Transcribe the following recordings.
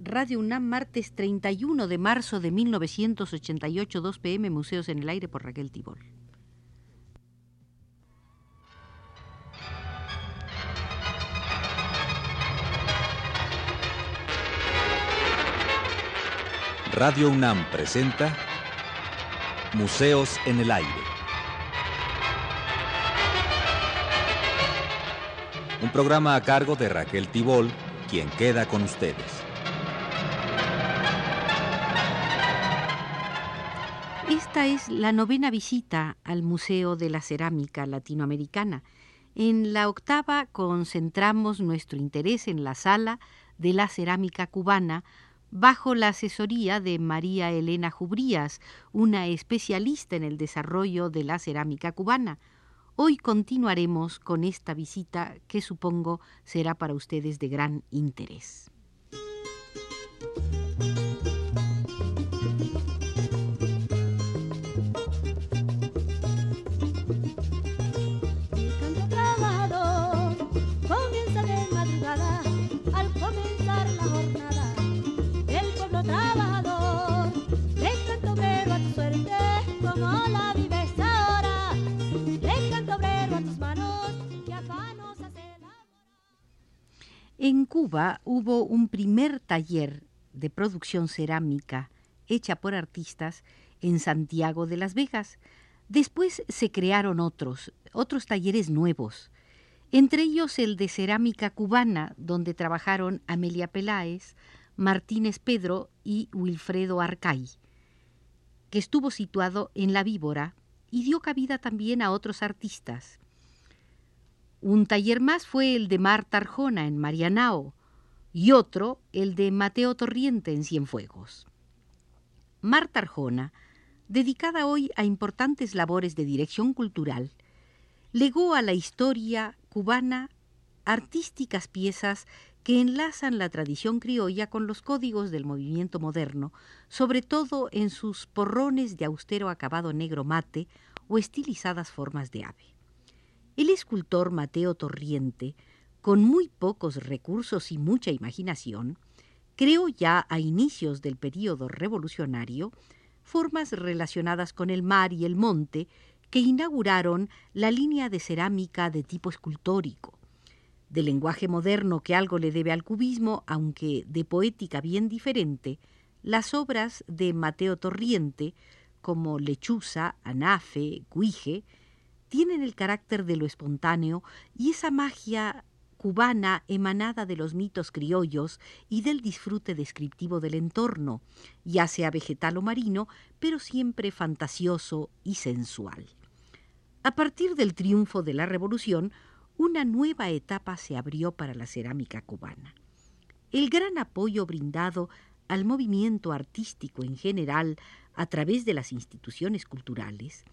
Radio UNAM, martes 31 de marzo de 1988, 2 pm, Museos en el Aire por Raquel Tibol. Radio UNAM presenta Museos en el Aire. Un programa a cargo de Raquel Tibol, quien queda con ustedes. Esta es la novena visita al Museo de la Cerámica Latinoamericana. En la octava concentramos nuestro interés en la sala de la cerámica cubana bajo la asesoría de María Elena Jubrías, una especialista en el desarrollo de la cerámica cubana. Hoy continuaremos con esta visita que supongo será para ustedes de gran interés. Cuba hubo un primer taller de producción cerámica hecha por artistas en Santiago de las Vegas. Después se crearon otros, otros talleres nuevos, entre ellos el de cerámica cubana, donde trabajaron Amelia Peláez, Martínez Pedro y Wilfredo Arcay, que estuvo situado en La Víbora y dio cabida también a otros artistas. Un taller más fue el de Marta Arjona en Marianao y otro el de Mateo Torriente en Cienfuegos. Marta Arjona, dedicada hoy a importantes labores de dirección cultural, legó a la historia cubana artísticas piezas que enlazan la tradición criolla con los códigos del movimiento moderno, sobre todo en sus porrones de austero acabado negro mate o estilizadas formas de ave. El escultor Mateo Torriente, con muy pocos recursos y mucha imaginación, creó ya a inicios del período revolucionario formas relacionadas con el mar y el monte que inauguraron la línea de cerámica de tipo escultórico. De lenguaje moderno que algo le debe al cubismo, aunque de poética bien diferente, las obras de Mateo Torriente, como Lechuza, Anafe, Guije, tienen el carácter de lo espontáneo y esa magia cubana emanada de los mitos criollos y del disfrute descriptivo del entorno, ya sea vegetal o marino, pero siempre fantasioso y sensual. A partir del triunfo de la Revolución, una nueva etapa se abrió para la cerámica cubana. El gran apoyo brindado al movimiento artístico en general a través de las instituciones culturales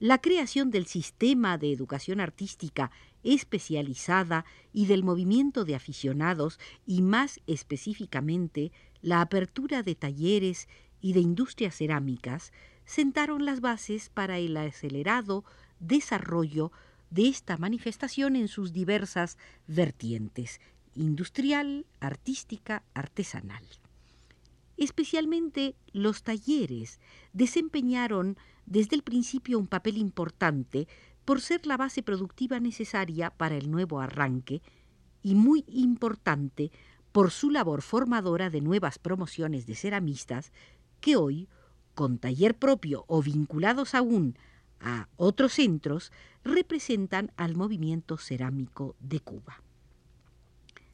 la creación del sistema de educación artística especializada y del movimiento de aficionados y más específicamente la apertura de talleres y de industrias cerámicas sentaron las bases para el acelerado desarrollo de esta manifestación en sus diversas vertientes industrial, artística, artesanal. Especialmente los talleres desempeñaron desde el principio un papel importante por ser la base productiva necesaria para el nuevo arranque y muy importante por su labor formadora de nuevas promociones de ceramistas que hoy, con taller propio o vinculados aún a otros centros, representan al movimiento cerámico de Cuba.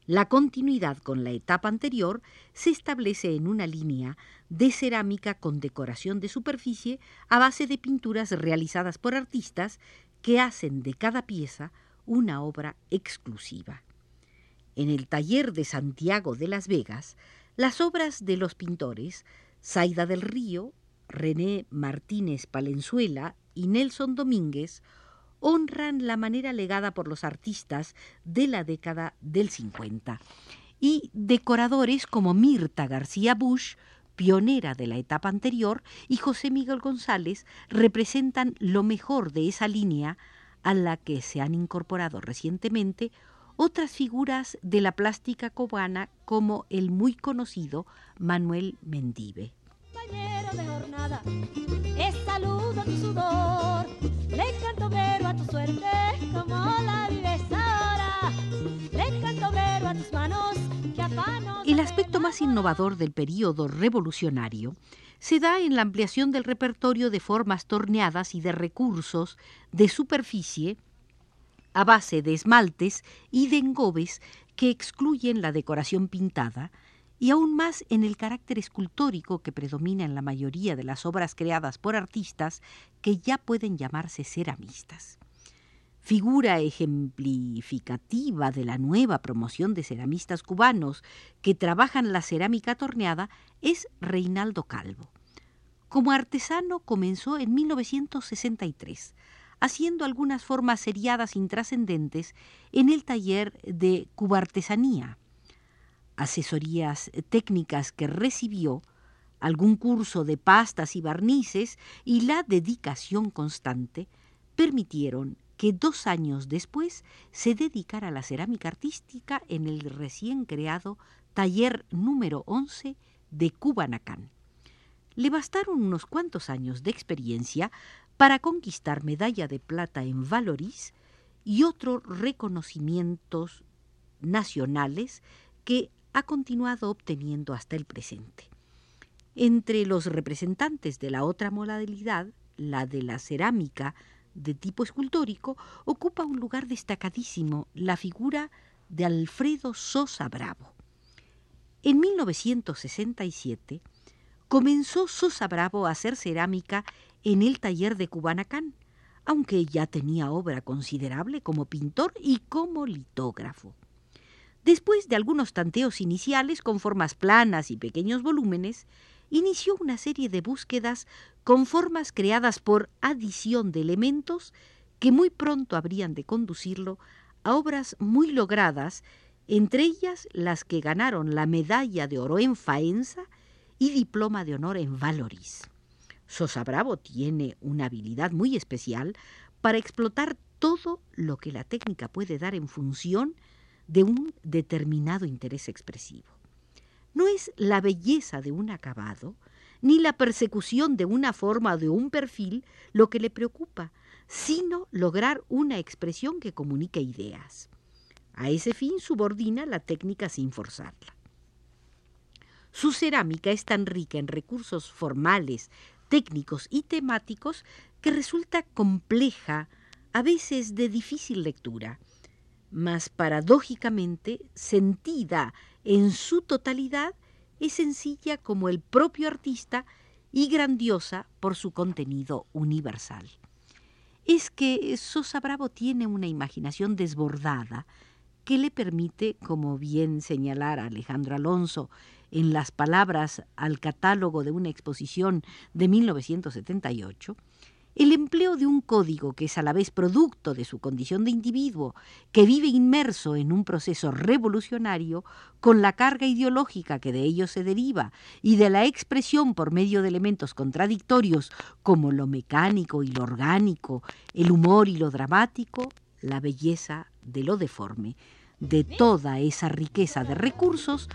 La continuidad con la etapa anterior se establece en una línea de cerámica con decoración de superficie a base de pinturas realizadas por artistas que hacen de cada pieza una obra exclusiva. En el taller de Santiago de Las Vegas, las obras de los pintores Zaida del Río, René Martínez Palenzuela y Nelson Domínguez honran la manera legada por los artistas de la década del 50. Y decoradores como Mirta García Bush, pionera de la etapa anterior, y José Miguel González representan lo mejor de esa línea a la que se han incorporado recientemente otras figuras de la plástica cubana como el muy conocido Manuel Mendive. de jornada, saludo tu sudor, le a tu suerte El aspecto más innovador del período revolucionario se da en la ampliación del repertorio de formas torneadas y de recursos de superficie a base de esmaltes y de engobes que excluyen la decoración pintada, y aún más en el carácter escultórico que predomina en la mayoría de las obras creadas por artistas que ya pueden llamarse ceramistas. Figura ejemplificativa de la nueva promoción de ceramistas cubanos que trabajan la cerámica torneada es Reinaldo Calvo. Como artesano comenzó en 1963, haciendo algunas formas seriadas intrascendentes en el taller de cubartesanía. Asesorías técnicas que recibió, algún curso de pastas y barnices y la dedicación constante permitieron que dos años después se dedicara a la cerámica artística en el recién creado taller número 11 de Cubanacán. Le bastaron unos cuantos años de experiencia para conquistar medalla de plata en Valoris y otros reconocimientos nacionales que ha continuado obteniendo hasta el presente. Entre los representantes de la otra modalidad, la de la cerámica de tipo escultórico, ocupa un lugar destacadísimo la figura de Alfredo Sosa Bravo. En 1967 comenzó Sosa Bravo a hacer cerámica en el taller de Cubanacán, aunque ya tenía obra considerable como pintor y como litógrafo. Después de algunos tanteos iniciales con formas planas y pequeños volúmenes, inició una serie de búsquedas con formas creadas por adición de elementos que muy pronto habrían de conducirlo a obras muy logradas, entre ellas las que ganaron la medalla de oro en Faenza y diploma de honor en Valoris. Sosa Bravo tiene una habilidad muy especial para explotar todo lo que la técnica puede dar en función de un determinado interés expresivo. No es la belleza de un acabado, ni la persecución de una forma o de un perfil lo que le preocupa, sino lograr una expresión que comunique ideas. A ese fin subordina la técnica sin forzarla. Su cerámica es tan rica en recursos formales, técnicos y temáticos que resulta compleja, a veces de difícil lectura, mas paradójicamente sentida en su totalidad, es sencilla como el propio artista y grandiosa por su contenido universal. Es que Sosa Bravo tiene una imaginación desbordada que le permite, como bien señalara Alejandro Alonso en las palabras al catálogo de una exposición de 1978, el empleo de un código que es a la vez producto de su condición de individuo, que vive inmerso en un proceso revolucionario, con la carga ideológica que de ello se deriva, y de la expresión por medio de elementos contradictorios como lo mecánico y lo orgánico, el humor y lo dramático, la belleza de lo deforme, de toda esa riqueza de recursos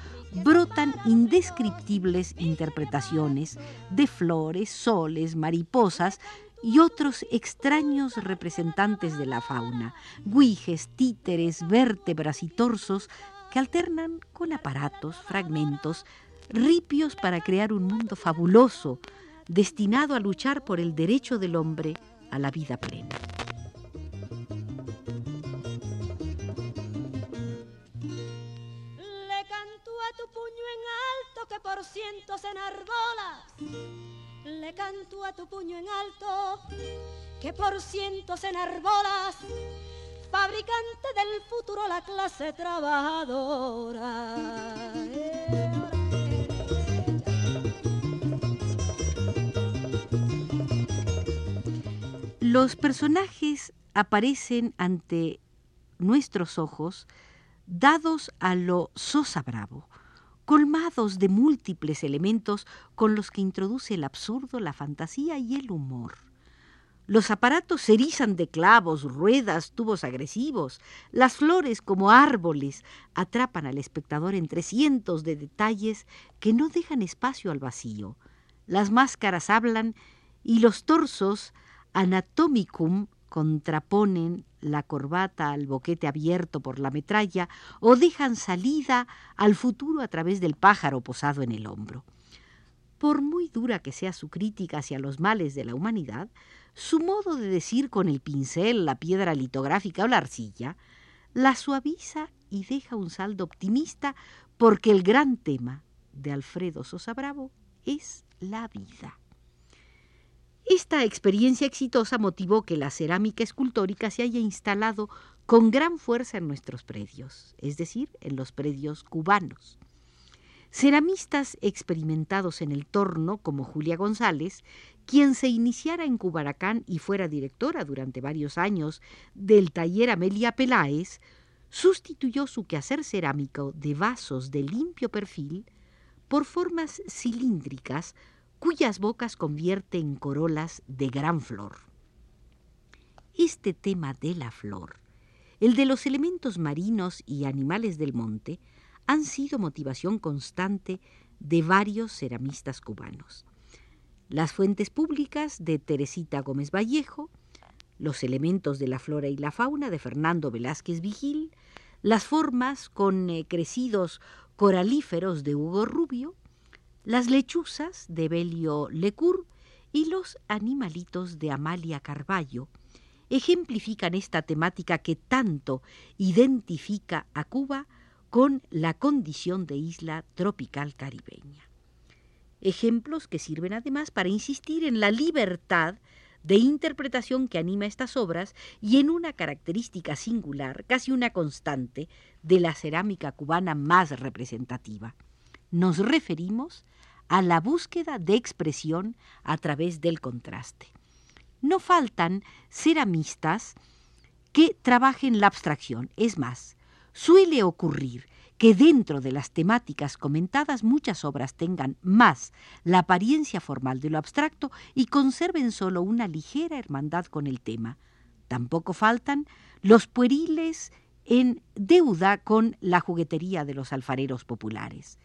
brotan indescriptibles interpretaciones de flores, soles, mariposas y otros extraños representantes de la fauna, guijes, títeres, vértebras y torsos que alternan con aparatos, fragmentos, ripios para crear un mundo fabuloso, destinado a luchar por el derecho del hombre a la vida plena. que por cientos enarbolas. Le canto a tu puño en alto que por cientos enarbolas. Fabricante del futuro, la clase trabajadora. Los personajes aparecen ante nuestros ojos dados a lo sosa bravo, colmados de múltiples elementos con los que introduce el absurdo, la fantasía y el humor. Los aparatos se erizan de clavos, ruedas, tubos agresivos. Las flores, como árboles, atrapan al espectador entre cientos de detalles que no dejan espacio al vacío. Las máscaras hablan y los torsos anatomicum contraponen la corbata al boquete abierto por la metralla o dejan salida al futuro a través del pájaro posado en el hombro. Por muy dura que sea su crítica hacia los males de la humanidad, su modo de decir con el pincel, la piedra litográfica o la arcilla, la suaviza y deja un saldo optimista porque el gran tema de Alfredo Sosa Bravo es la vida. Esta experiencia exitosa motivó que la cerámica escultórica se haya instalado con gran fuerza en nuestros predios, es decir, en los predios cubanos. Ceramistas experimentados en el torno, como Julia González, quien se iniciara en Cubaracán y fuera directora durante varios años del taller Amelia Peláez, sustituyó su quehacer cerámico de vasos de limpio perfil por formas cilíndricas cuyas bocas convierte en corolas de gran flor. Este tema de la flor, el de los elementos marinos y animales del monte, han sido motivación constante de varios ceramistas cubanos. Las fuentes públicas de Teresita Gómez Vallejo, los elementos de la flora y la fauna de Fernando Velázquez Vigil, las formas con eh, crecidos coralíferos de Hugo Rubio, las lechuzas de Belio Lecour y los animalitos de Amalia Carballo ejemplifican esta temática que tanto identifica a Cuba con la condición de isla tropical caribeña. Ejemplos que sirven además para insistir en la libertad de interpretación que anima estas obras y en una característica singular, casi una constante, de la cerámica cubana más representativa. Nos referimos a la búsqueda de expresión a través del contraste. No faltan ceramistas que trabajen la abstracción. Es más, suele ocurrir que dentro de las temáticas comentadas muchas obras tengan más la apariencia formal de lo abstracto y conserven solo una ligera hermandad con el tema. Tampoco faltan los pueriles en deuda con la juguetería de los alfareros populares.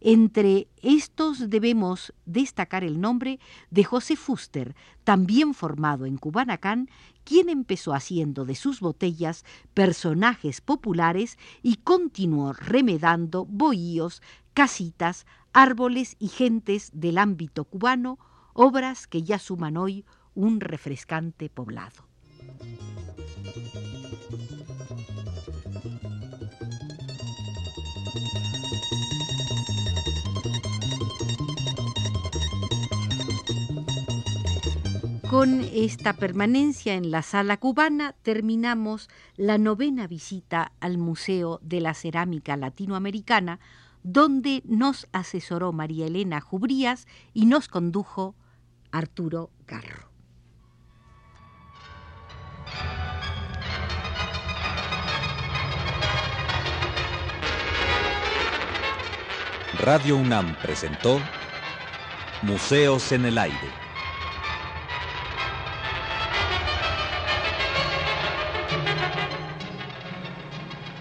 Entre estos debemos destacar el nombre de José Fuster, también formado en Cubanacán, quien empezó haciendo de sus botellas personajes populares y continuó remedando bohíos, casitas, árboles y gentes del ámbito cubano, obras que ya suman hoy un refrescante poblado. Con esta permanencia en la sala cubana terminamos la novena visita al Museo de la Cerámica Latinoamericana, donde nos asesoró María Elena Jubrías y nos condujo Arturo Garro. Radio UNAM presentó Museos en el Aire.